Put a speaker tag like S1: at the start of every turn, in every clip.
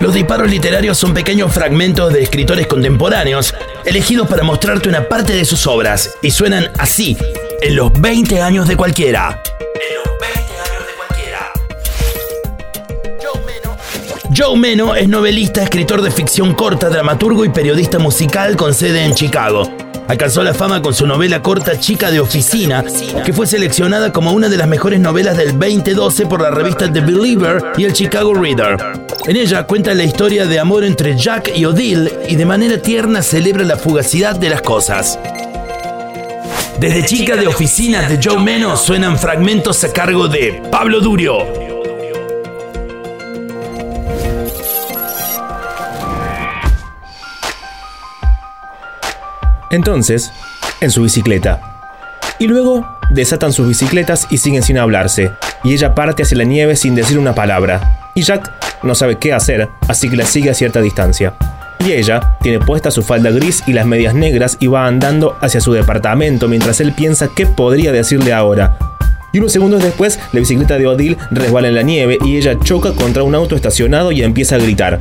S1: Los disparos literarios son pequeños fragmentos de escritores contemporáneos elegidos para mostrarte una parte de sus obras y suenan así en los 20 años de cualquiera. En los 20 años de cualquiera. Joe Meno. Joe Meno es novelista, escritor de ficción corta, dramaturgo y periodista musical con sede en Chicago. Alcanzó la fama con su novela corta Chica de Oficina, que fue seleccionada como una de las mejores novelas del 2012 por la revista The Believer y el Chicago Reader. En ella cuenta la historia de amor entre Jack y Odile y de manera tierna celebra la fugacidad de las cosas. Desde Chica de Oficina de Joe Meno suenan fragmentos a cargo de Pablo Durio.
S2: Entonces, en su bicicleta. Y luego desatan sus bicicletas y siguen sin hablarse, y ella parte hacia la nieve sin decir una palabra. Y Jack no sabe qué hacer, así que la sigue a cierta distancia. Y ella tiene puesta su falda gris y las medias negras y va andando hacia su departamento mientras él piensa qué podría decirle ahora. Y unos segundos después, la bicicleta de Odile resbala en la nieve y ella choca contra un auto estacionado y empieza a gritar.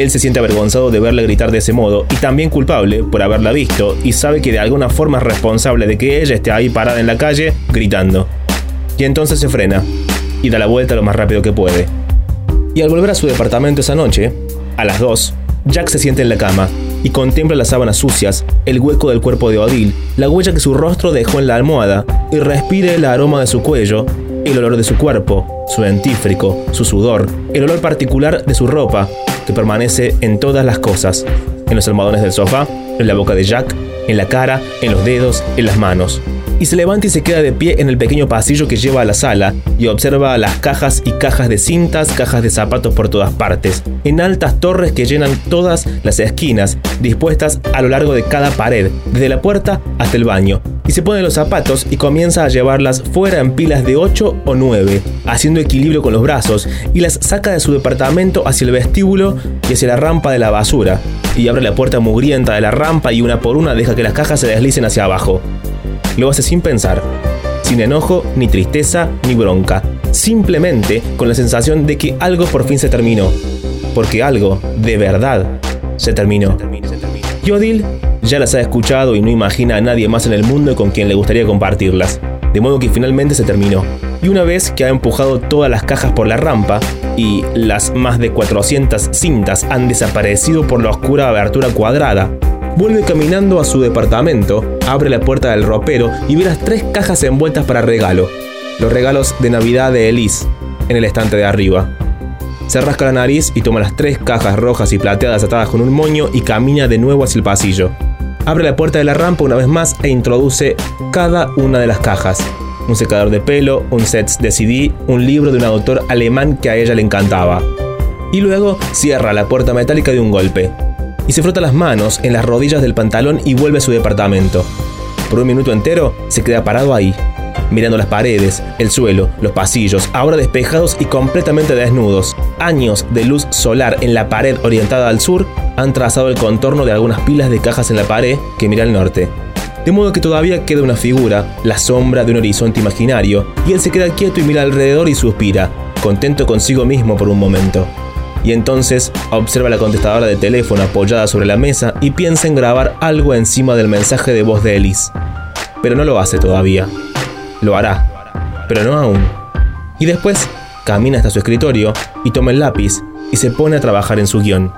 S2: Él se siente avergonzado de verla gritar de ese modo y también culpable por haberla visto y sabe que de alguna forma es responsable de que ella esté ahí parada en la calle gritando. Y entonces se frena y da la vuelta lo más rápido que puede. Y al volver a su departamento esa noche, a las 2, Jack se siente en la cama y contempla las sábanas sucias, el hueco del cuerpo de Odile, la huella que su rostro dejó en la almohada y respire el aroma de su cuello, el olor de su cuerpo, su dentífrico, su sudor, el olor particular de su ropa que permanece en todas las cosas, en los almohadones del sofá, en la boca de Jack, en la cara, en los dedos, en las manos. Y se levanta y se queda de pie en el pequeño pasillo que lleva a la sala y observa las cajas y cajas de cintas, cajas de zapatos por todas partes, en altas torres que llenan todas las esquinas, dispuestas a lo largo de cada pared, desde la puerta hasta el baño. Y se pone los zapatos y comienza a llevarlas fuera en pilas de 8 o 9, haciendo equilibrio con los brazos, y las saca de su departamento hacia el vestíbulo y hacia la rampa de la basura, y abre la puerta mugrienta de la rampa y una por una deja que las cajas se deslicen hacia abajo. Lo hace sin pensar, sin enojo, ni tristeza, ni bronca, simplemente con la sensación de que algo por fin se terminó, porque algo, de verdad, se terminó. Y Odile ya las ha escuchado y no imagina a nadie más en el mundo con quien le gustaría compartirlas, de modo que finalmente se terminó. Y una vez que ha empujado todas las cajas por la rampa y las más de 400 cintas han desaparecido por la oscura abertura cuadrada, vuelve caminando a su departamento, abre la puerta del ropero y ve las tres cajas envueltas para regalo, los regalos de Navidad de Elise, en el estante de arriba. Se rasca la nariz y toma las tres cajas rojas y plateadas atadas con un moño y camina de nuevo hacia el pasillo. Abre la puerta de la rampa una vez más e introduce cada una de las cajas. Un secador de pelo, un set de CD, un libro de un autor alemán que a ella le encantaba. Y luego cierra la puerta metálica de un golpe. Y se frota las manos en las rodillas del pantalón y vuelve a su departamento. Por un minuto entero se queda parado ahí, mirando las paredes, el suelo, los pasillos, ahora despejados y completamente desnudos. Años de luz solar en la pared orientada al sur han trazado el contorno de algunas pilas de cajas en la pared que mira al norte. De modo que todavía queda una figura, la sombra de un horizonte imaginario, y él se queda quieto y mira alrededor y suspira, contento consigo mismo por un momento. Y entonces observa la contestadora de teléfono apoyada sobre la mesa y piensa en grabar algo encima del mensaje de voz de Ellis. Pero no lo hace todavía. Lo hará, pero no aún. Y después camina hasta su escritorio y toma el lápiz y se pone a trabajar en su guion.